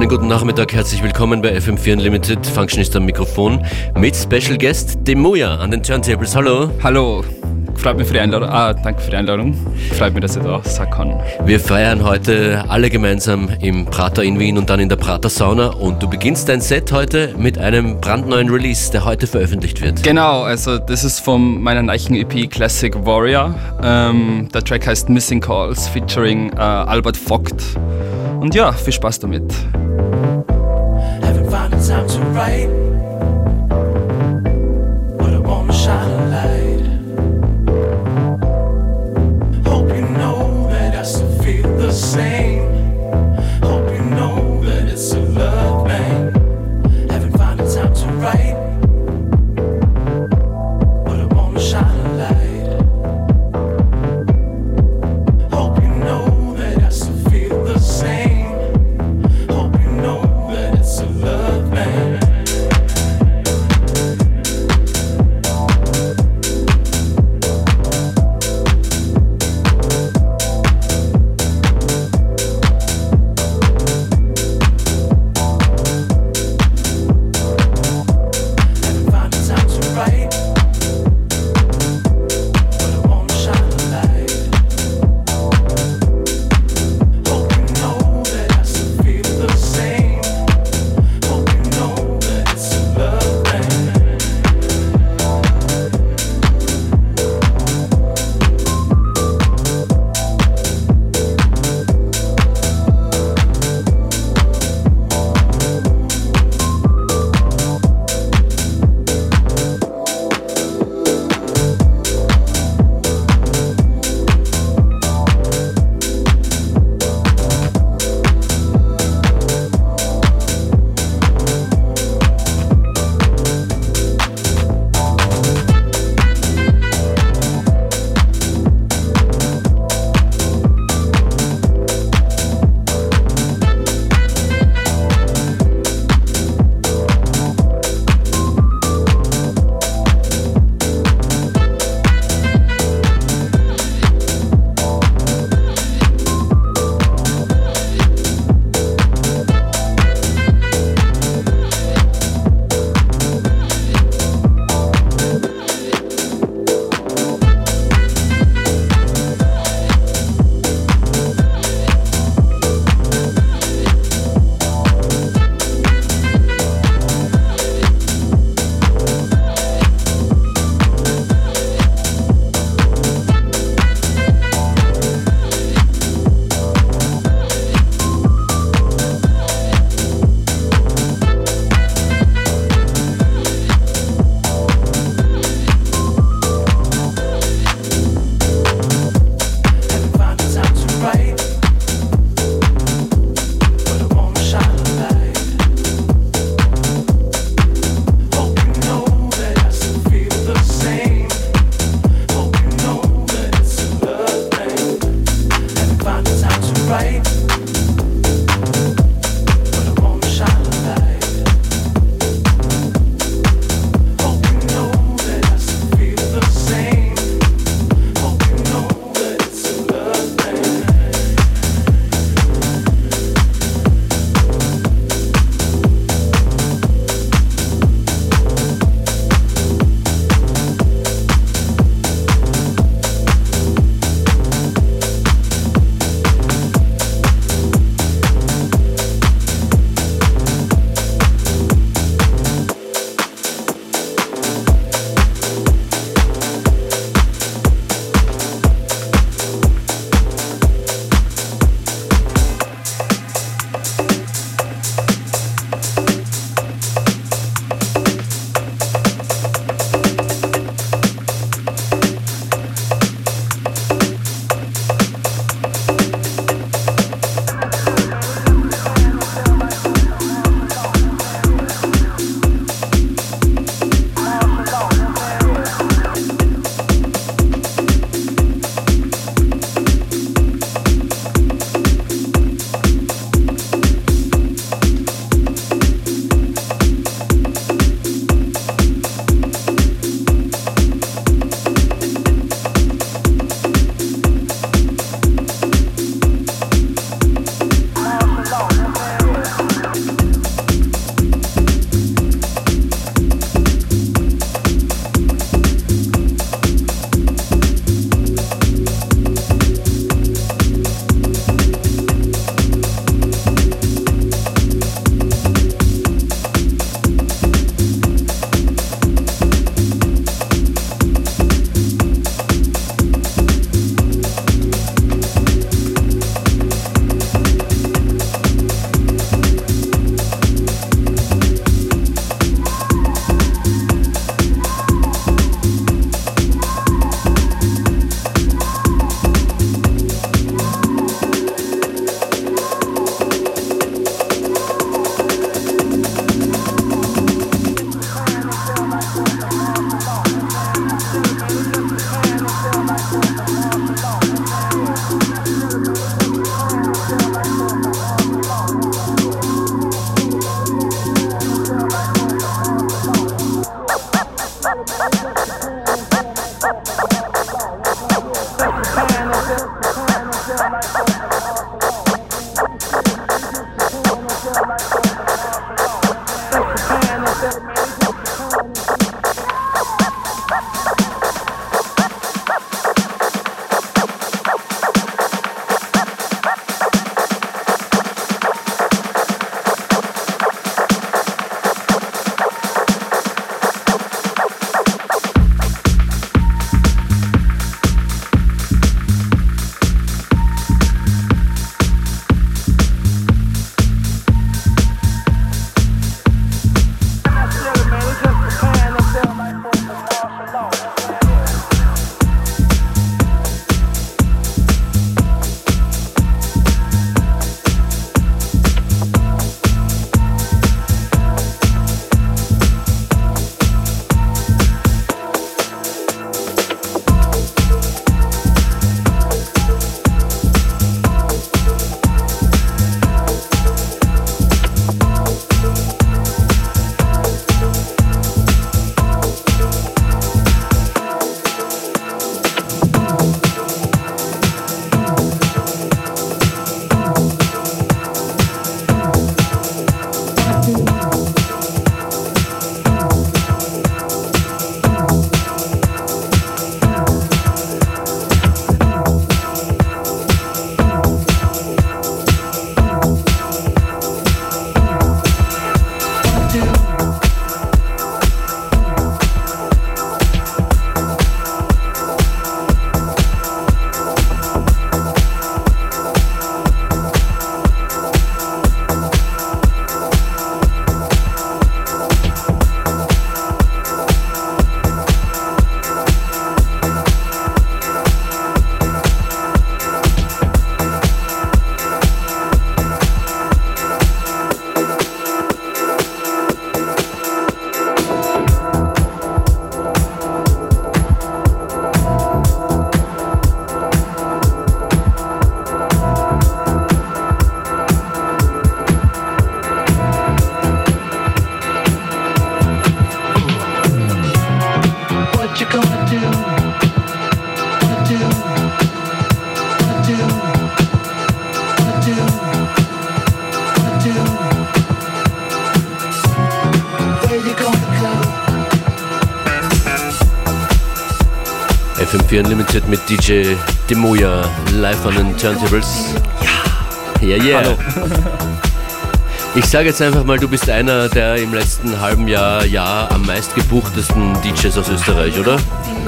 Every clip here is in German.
Schönen guten Nachmittag, herzlich willkommen bei FM4 Unlimited. Functionist am Mikrofon mit Special Guest Demuya an den Turntables. Hallo. Hallo. Freut mich für die Einladung. Ah, danke für die Einladung. Freut mich, dass ich da sein kann. Wir feiern heute alle gemeinsam im Prater in Wien und dann in der Prater Sauna. Und du beginnst dein Set heute mit einem brandneuen Release, der heute veröffentlicht wird. Genau, also das ist von meiner neuen EP Classic Warrior. Ähm, der Track heißt Missing Calls featuring äh, Albert Vogt. Und ja, viel Spaß damit. FM4 Unlimited mit DJ Demoya live an den Turntables. Ja, ja, yeah. Hallo. Ich sage jetzt einfach mal, du bist einer der im letzten halben Jahr, Jahr am meist gebuchtesten DJs aus Österreich, oder?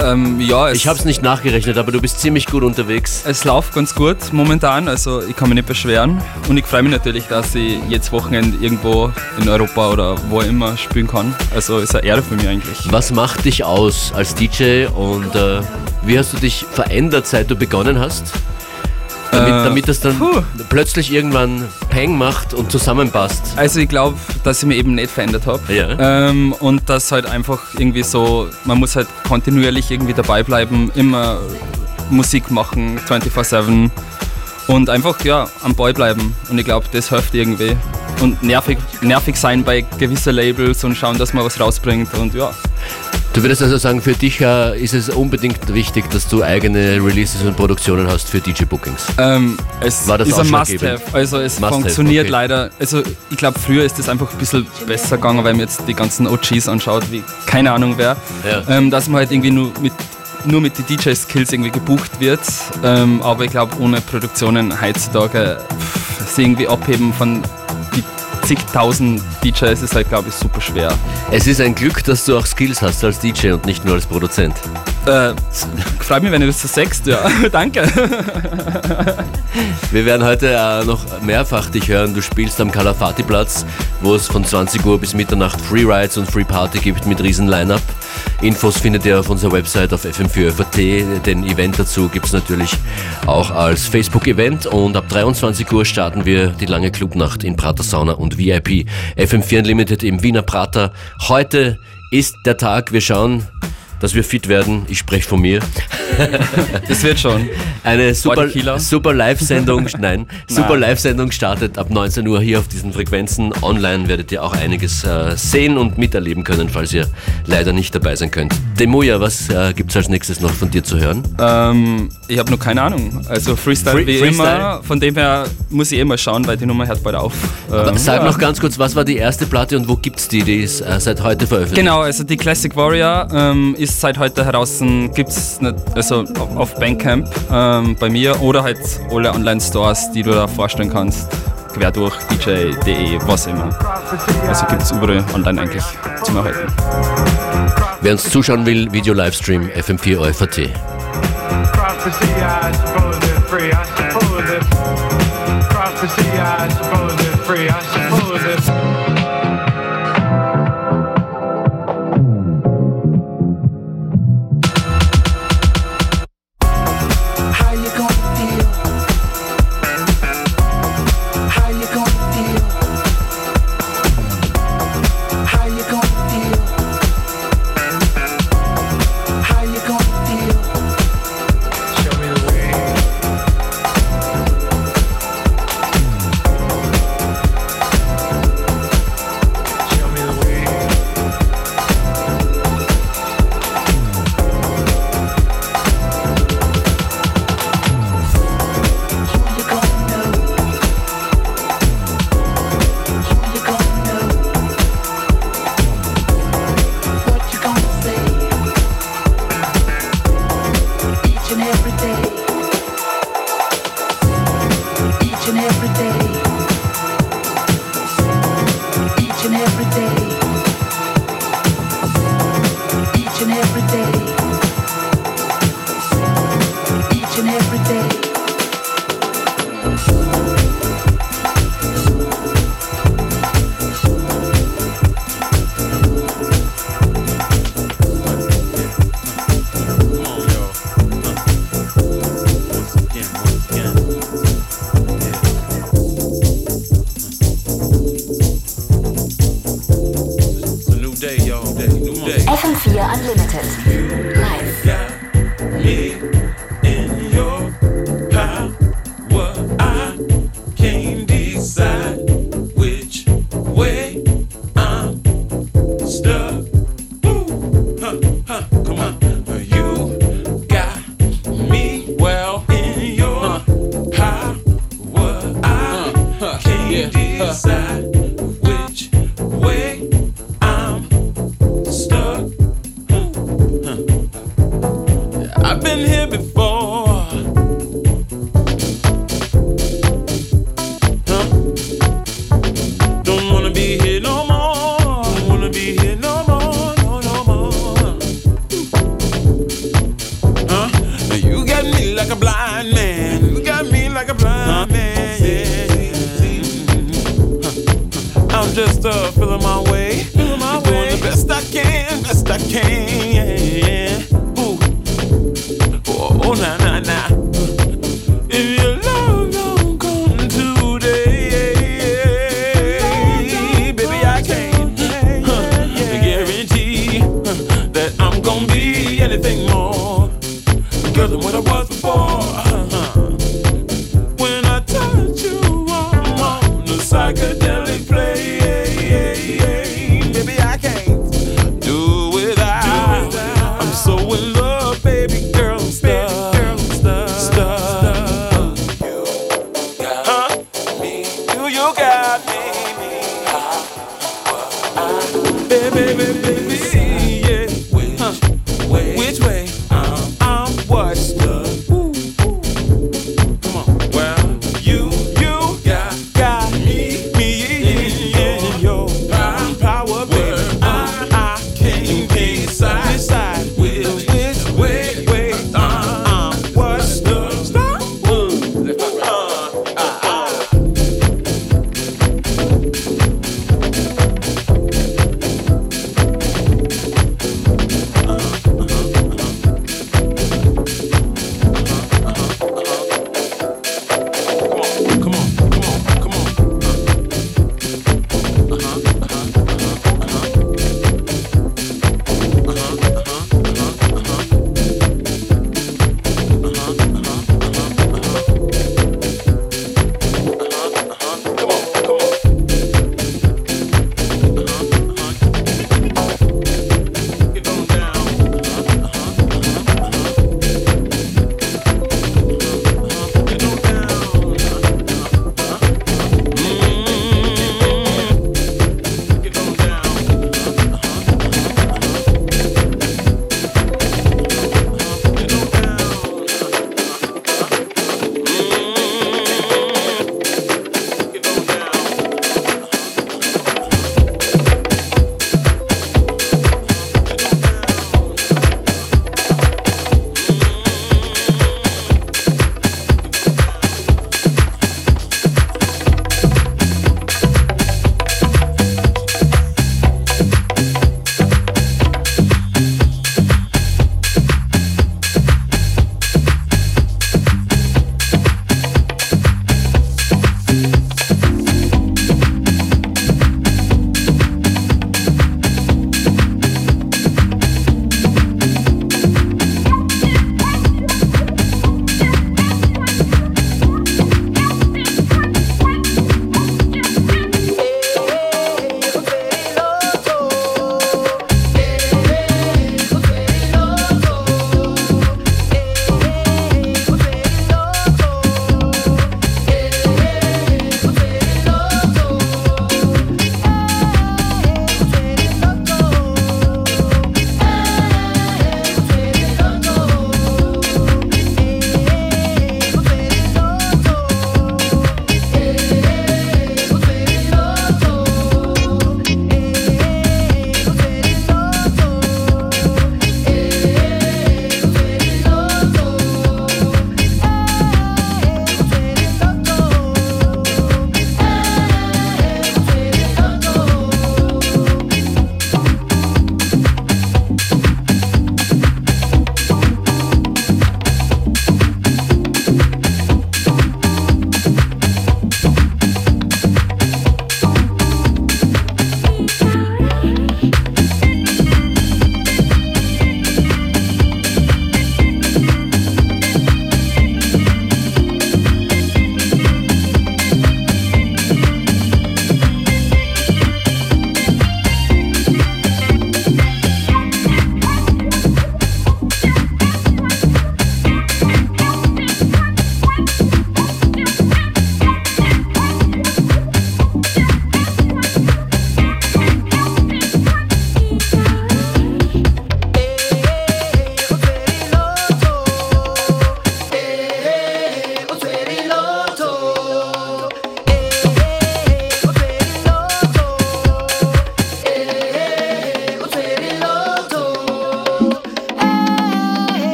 Ähm, ja. Ich habe es nicht nachgerechnet, aber du bist ziemlich gut unterwegs. Es läuft ganz gut momentan, also ich kann mich nicht beschweren. Und ich freue mich natürlich, dass ich jetzt Wochenende irgendwo in Europa oder wo immer spielen kann. Also ist eine Ehre für mich eigentlich. Was macht dich aus als DJ und äh, wie hast du dich verändert, seit du begonnen hast? Damit, äh, damit das dann puh. plötzlich irgendwann Peng macht und zusammenpasst. Also ich glaube, dass ich mich eben nicht verändert habe. Ja. Ähm, und dass halt einfach irgendwie so, man muss halt kontinuierlich irgendwie dabei bleiben, immer Musik machen, 24-7 und einfach ja am Ball bleiben. Und ich glaube, das hilft irgendwie. Und nervig, nervig sein bei gewissen Labels und schauen, dass man was rausbringt und ja. Du würdest also sagen, für dich äh, ist es unbedingt wichtig, dass du eigene Releases und Produktionen hast für DJ-Bookings? Ähm, es War das ist ein Must-Have. Also es Must funktioniert okay. leider. Also ich glaube, früher ist es einfach ein bisschen besser gegangen, wenn man jetzt die ganzen OGs anschaut, wie keine Ahnung wer. Ja. Ähm, dass man halt irgendwie nur mit nur mit den DJ-Skills irgendwie gebucht wird. Ähm, aber ich glaube, ohne Produktionen heutzutage pff, sie irgendwie abheben von zigtausend DJs ist halt, glaube ich, super schwer. Es ist ein Glück, dass du auch Skills hast als DJ und nicht nur als Produzent. Äh, freut mich, wenn du das so sagst, ja. Danke. Wir werden heute äh, noch mehrfach dich hören. Du spielst am Kalafati-Platz, wo es von 20 Uhr bis Mitternacht Free Rides und Free Party gibt mit riesen Line-Up. Infos findet ihr auf unserer Website auf fm4fat. Den Event dazu gibt es natürlich auch als Facebook-Event und ab 23 Uhr starten wir die lange Clubnacht in Prater Sauna und VIP. FM4 Unlimited im Wiener Prater. Heute ist der Tag, wir schauen dass wir fit werden. Ich spreche von mir. Das wird schon. Eine super, super Live-Sendung, nein, super Live-Sendung startet ab 19 Uhr hier auf diesen Frequenzen. Online werdet ihr auch einiges äh, sehen und miterleben können, falls ihr leider nicht dabei sein könnt. Demoja, was äh, gibt es als nächstes noch von dir zu hören? Ähm, ich habe noch keine Ahnung. Also Freestyle Free- wie Freestyle. immer. Von dem her muss ich eh mal schauen, weil die Nummer hört bald auf. Ähm, Sag ja. noch ganz kurz, was war die erste Platte und wo gibt's die? Die ist äh, seit heute veröffentlicht. Genau, also die Classic Warrior ähm, ist seit heute heraus, gibt es also auf- Bandcamp ähm, bei mir oder halt alle Online-Stores, die du da vorstellen kannst. Quer durch, DJ.de, was immer. Also gibt es überall online eigentlich zum Erhalten. Wer uns zuschauen will, Video-Livestream FM4 OFAT. Prophecy,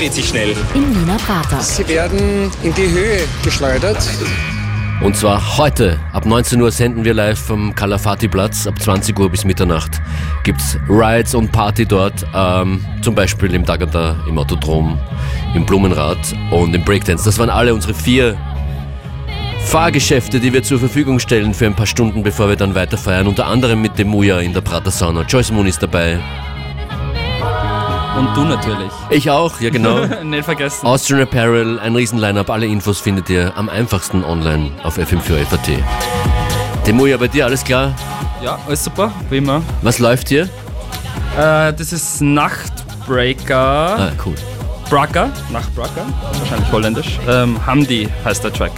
dreht sich schnell. in Wiener Prater. Sie werden in die Höhe geschleudert. Und zwar heute, ab 19 Uhr senden wir live vom Kalafati-Platz. Ab 20 Uhr bis Mitternacht gibt's Rides und Party dort. Ähm, zum Beispiel im Daganda, im Autodrom, im Blumenrad und im Breakdance. Das waren alle unsere vier Fahrgeschäfte, die wir zur Verfügung stellen für ein paar Stunden, bevor wir dann weiter feiern. Unter anderem mit dem Muja in der Prater Sauna. Joyce Moon ist dabei. Und du natürlich. Ich auch, ja genau. Nicht vergessen. Austrian Apparel, ein Riesen-Line-Up. Alle Infos findet ihr am einfachsten online auf FM4FAT. Dem Muja, bei dir alles klar? Ja, alles super, wie immer. Was läuft hier? Äh, das ist Nachtbreaker. Ah, cool. Bracker, Nachtbracker, wahrscheinlich holländisch. Ähm, Hamdi heißt der Track.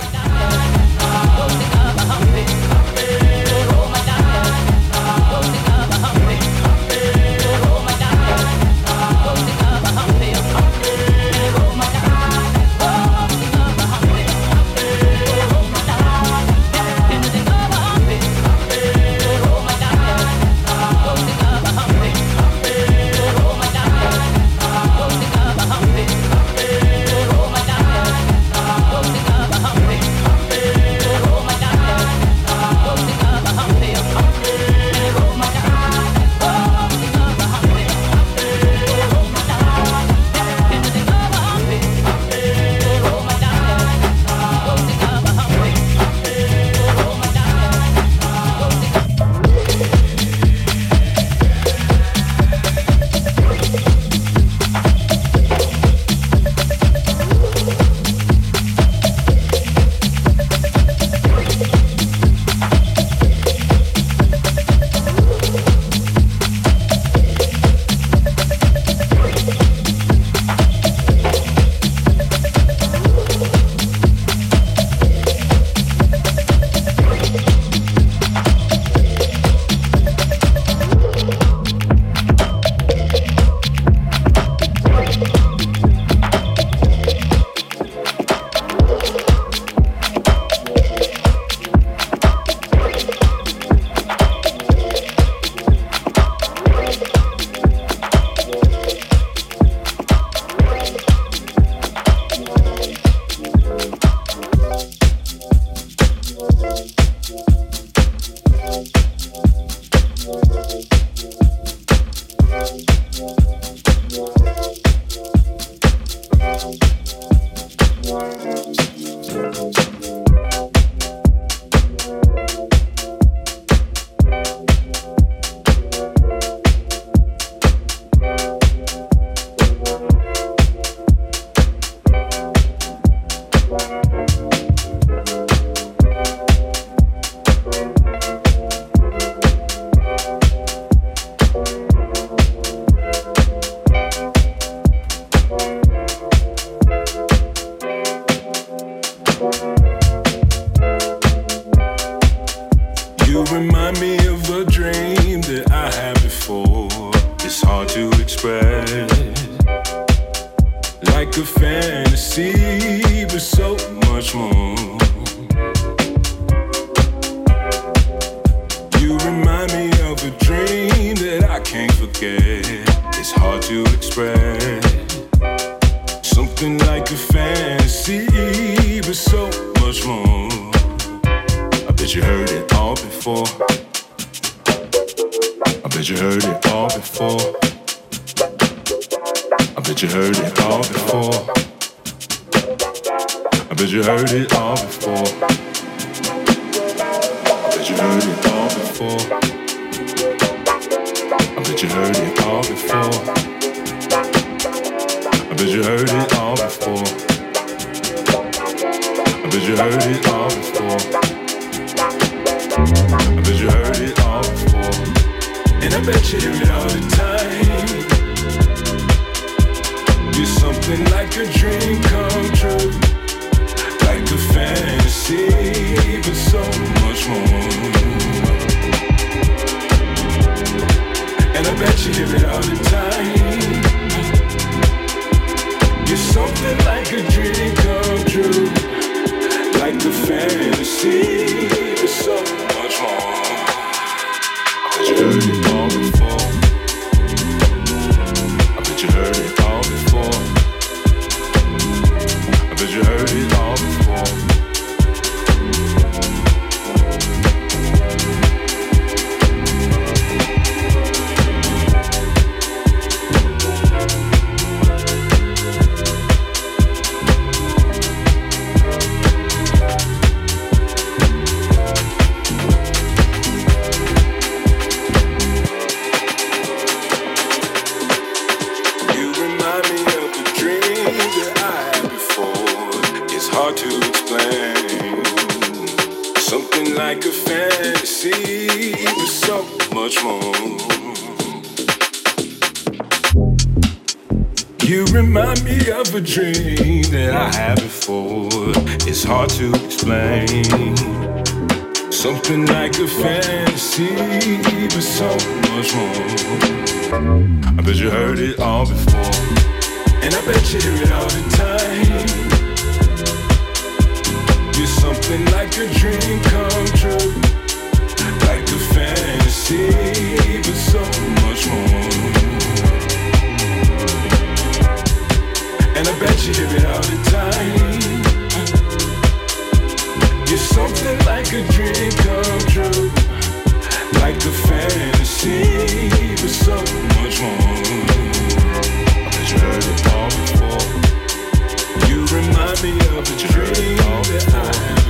You heard it all before. I bet you heard it all before. I bet you heard it all before. I bet you heard it all before. I bet you heard it all before. And I bet you hear it all the time. You're something like a dream come true. You I could hear it hard to explain. Something like a fantasy, but so much more. I bet you heard it all before. And I bet you hear it all the time. You're something like a dream come true. Like a fantasy, but so much more. And I bet you hear it all the time. Something like a dream come true. Like a fantasy, but so much more. I bet you heard it all before. You remind me of a dream that I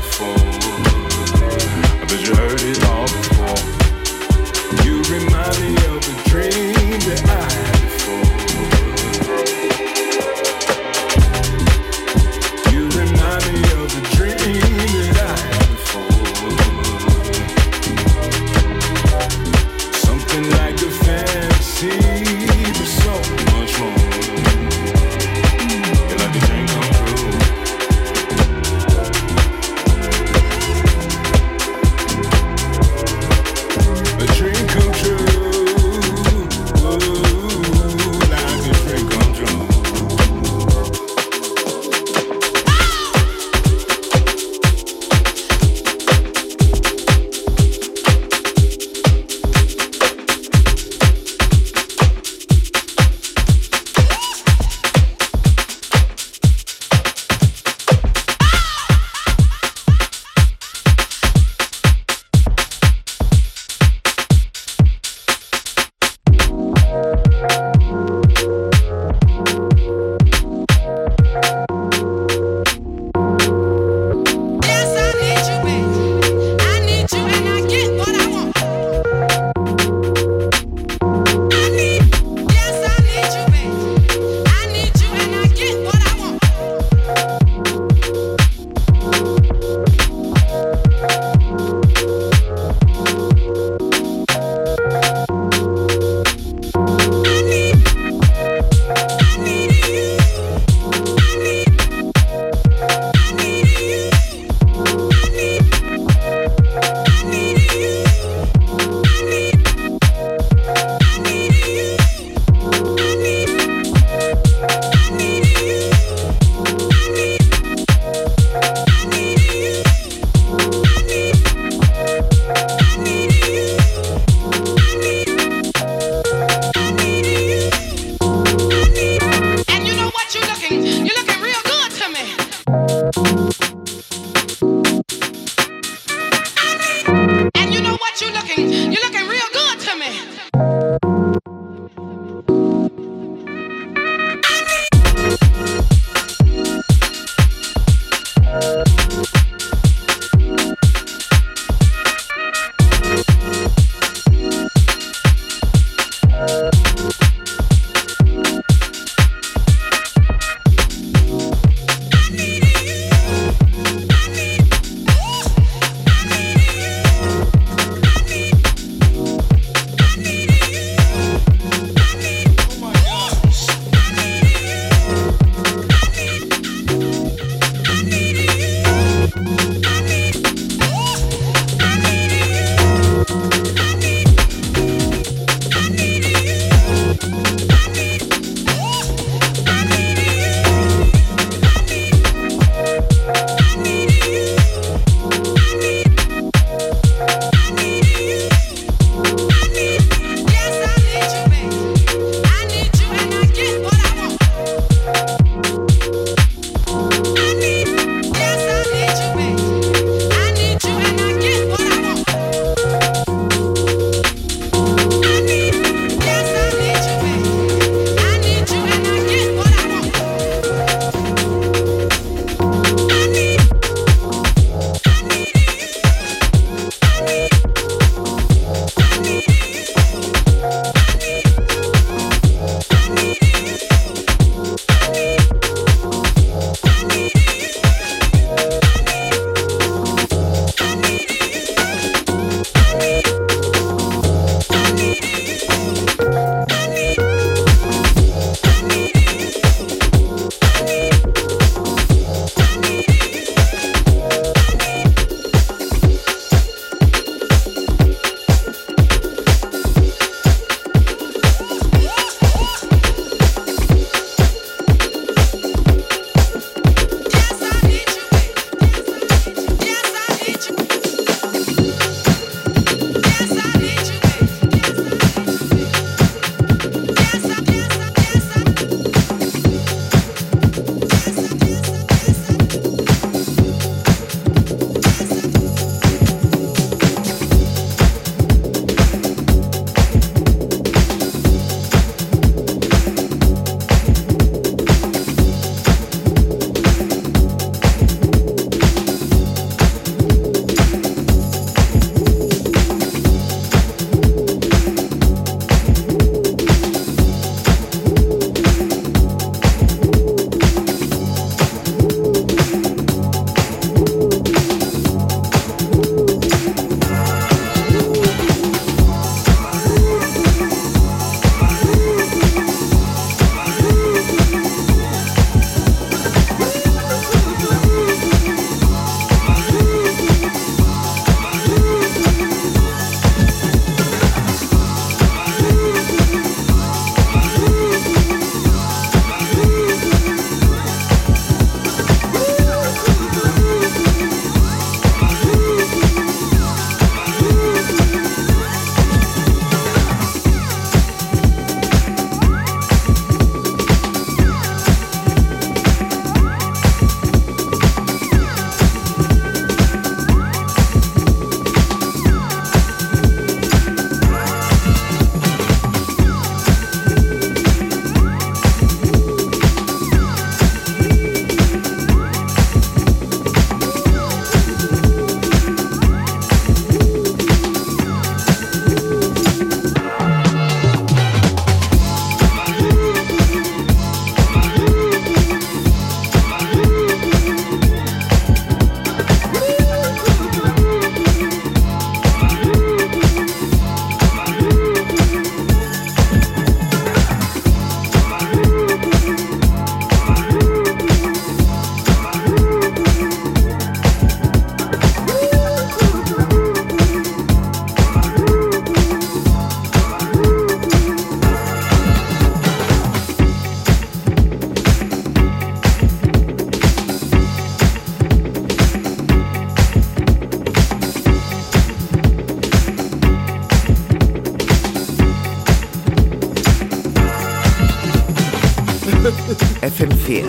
FM4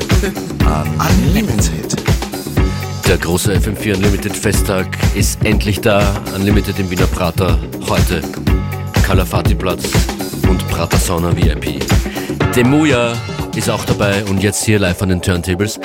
Unlimited. Der große FM4 Unlimited Festtag ist endlich da. Unlimited im Wiener Prater. Heute Kalafati Platz und Prater Sauna VIP. Demuya ist auch dabei und jetzt hier live an den Turntables.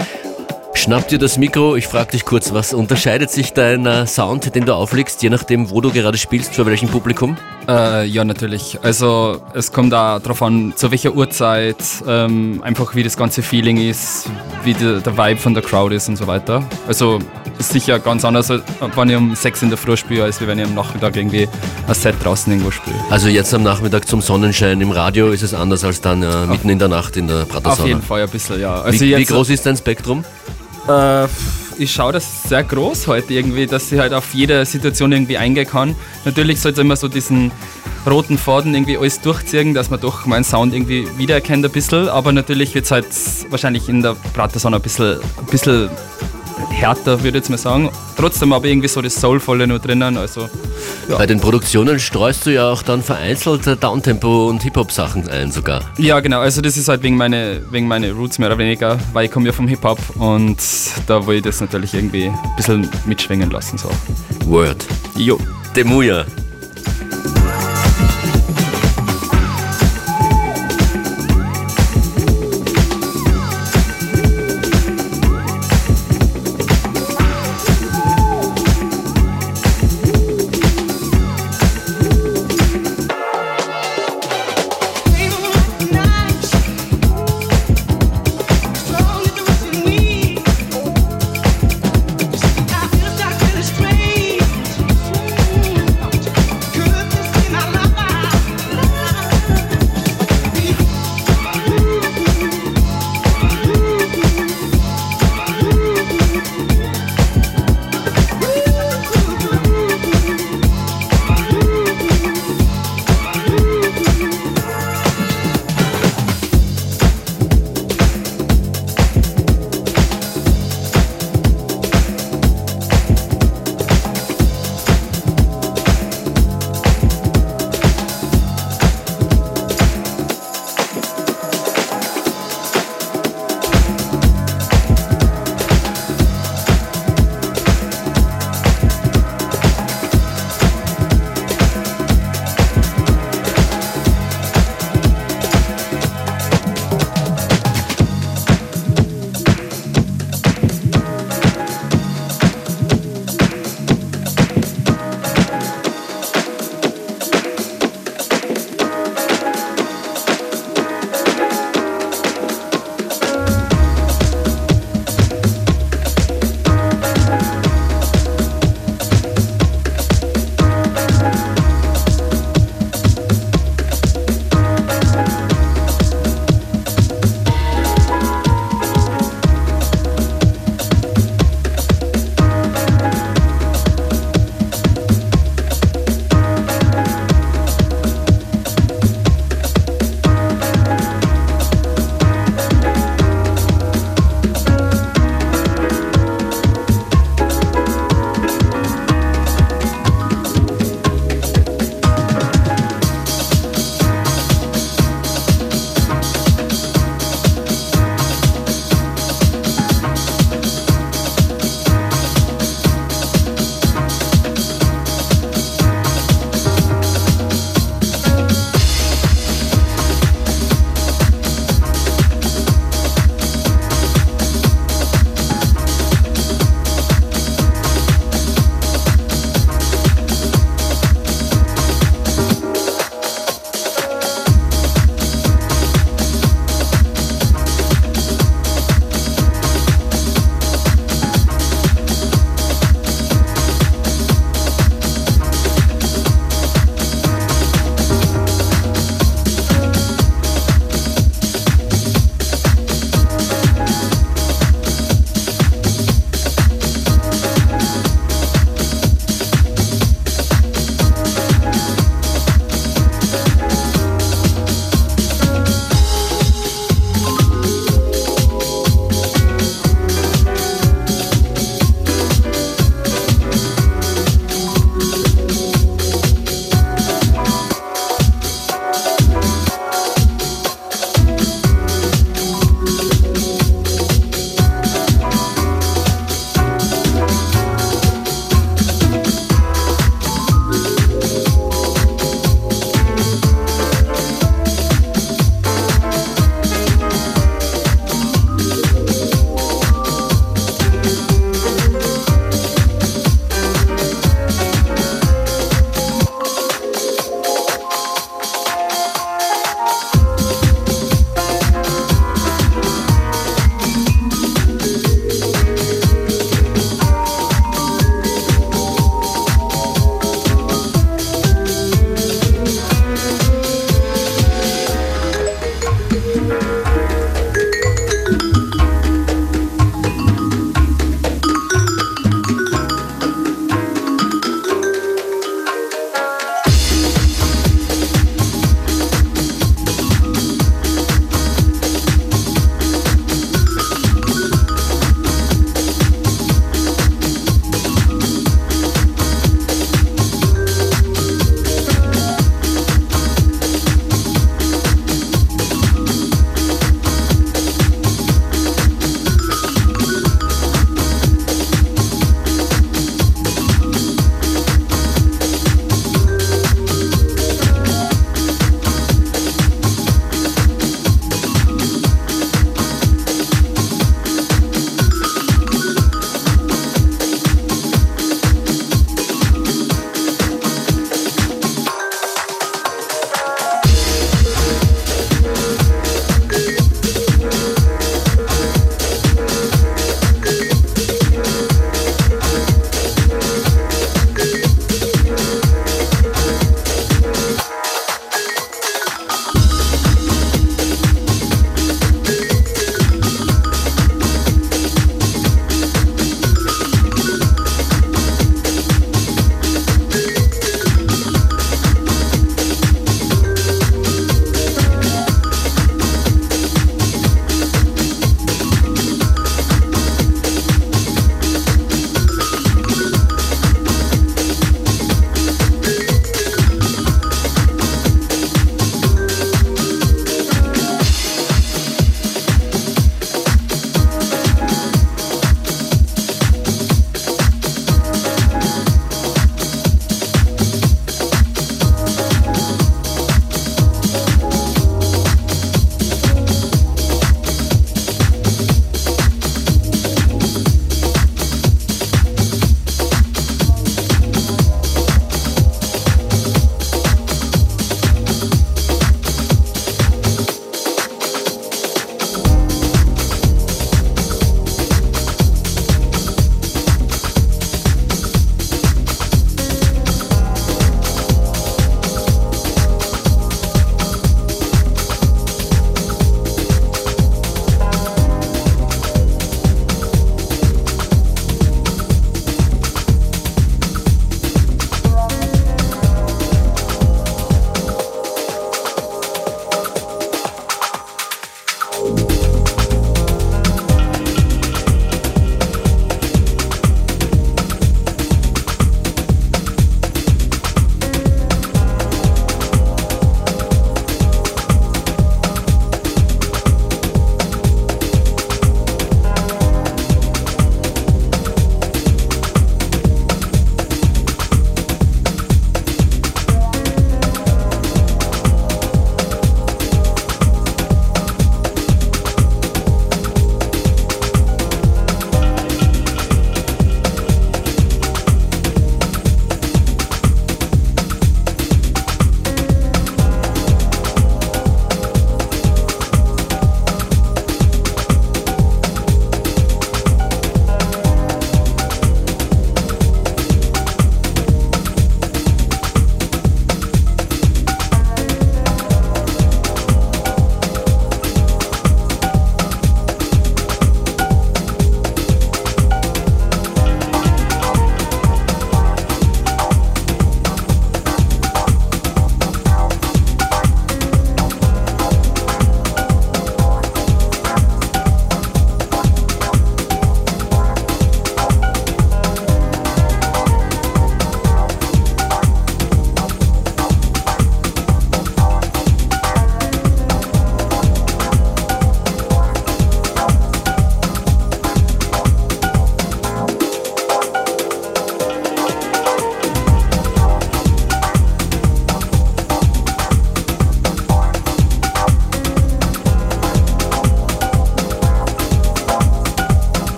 Schnapp dir das Mikro, ich frage dich kurz, was unterscheidet sich dein Sound, den du auflegst, je nachdem, wo du gerade spielst, für welchem Publikum? Äh, ja, natürlich. Also es kommt da drauf an, zu welcher Uhrzeit, ähm, einfach wie das ganze Feeling ist, wie die, der Vibe von der Crowd ist und so weiter. Also ist sicher ganz anders, als wenn ich um 6 in der Früh spiele, als wenn ich am Nachmittag irgendwie ein Set draußen irgendwo spiele. Also jetzt am Nachmittag zum Sonnenschein im Radio ist es anders als dann äh, mitten in der Nacht in der Auf Pratersauna. jeden Fall ein bisschen, ja. Also Wie, wie groß ist dein Spektrum? Äh, ich schaue das sehr groß heute irgendwie, dass ich halt auf jede Situation irgendwie eingehen kann. Natürlich sollte immer so diesen roten Faden irgendwie alles durchziehen, dass man doch meinen Sound irgendwie wiedererkennt ein bisschen, aber natürlich wird es halt wahrscheinlich in der Pratersauna ein bisschen, ein bisschen härter, würde ich jetzt mal sagen. Trotzdem aber irgendwie so das Soulvolle nur drinnen, also Bei den Produktionen streust du ja auch dann vereinzelt Downtempo und Hip-Hop-Sachen ein sogar. Ja, genau. Also das ist halt wegen meine, wegen meine Roots mehr oder weniger, weil ich komme ja vom Hip-Hop und da will ich das natürlich irgendwie ein bisschen mitschwingen lassen. So. Word. Jo. Demuya.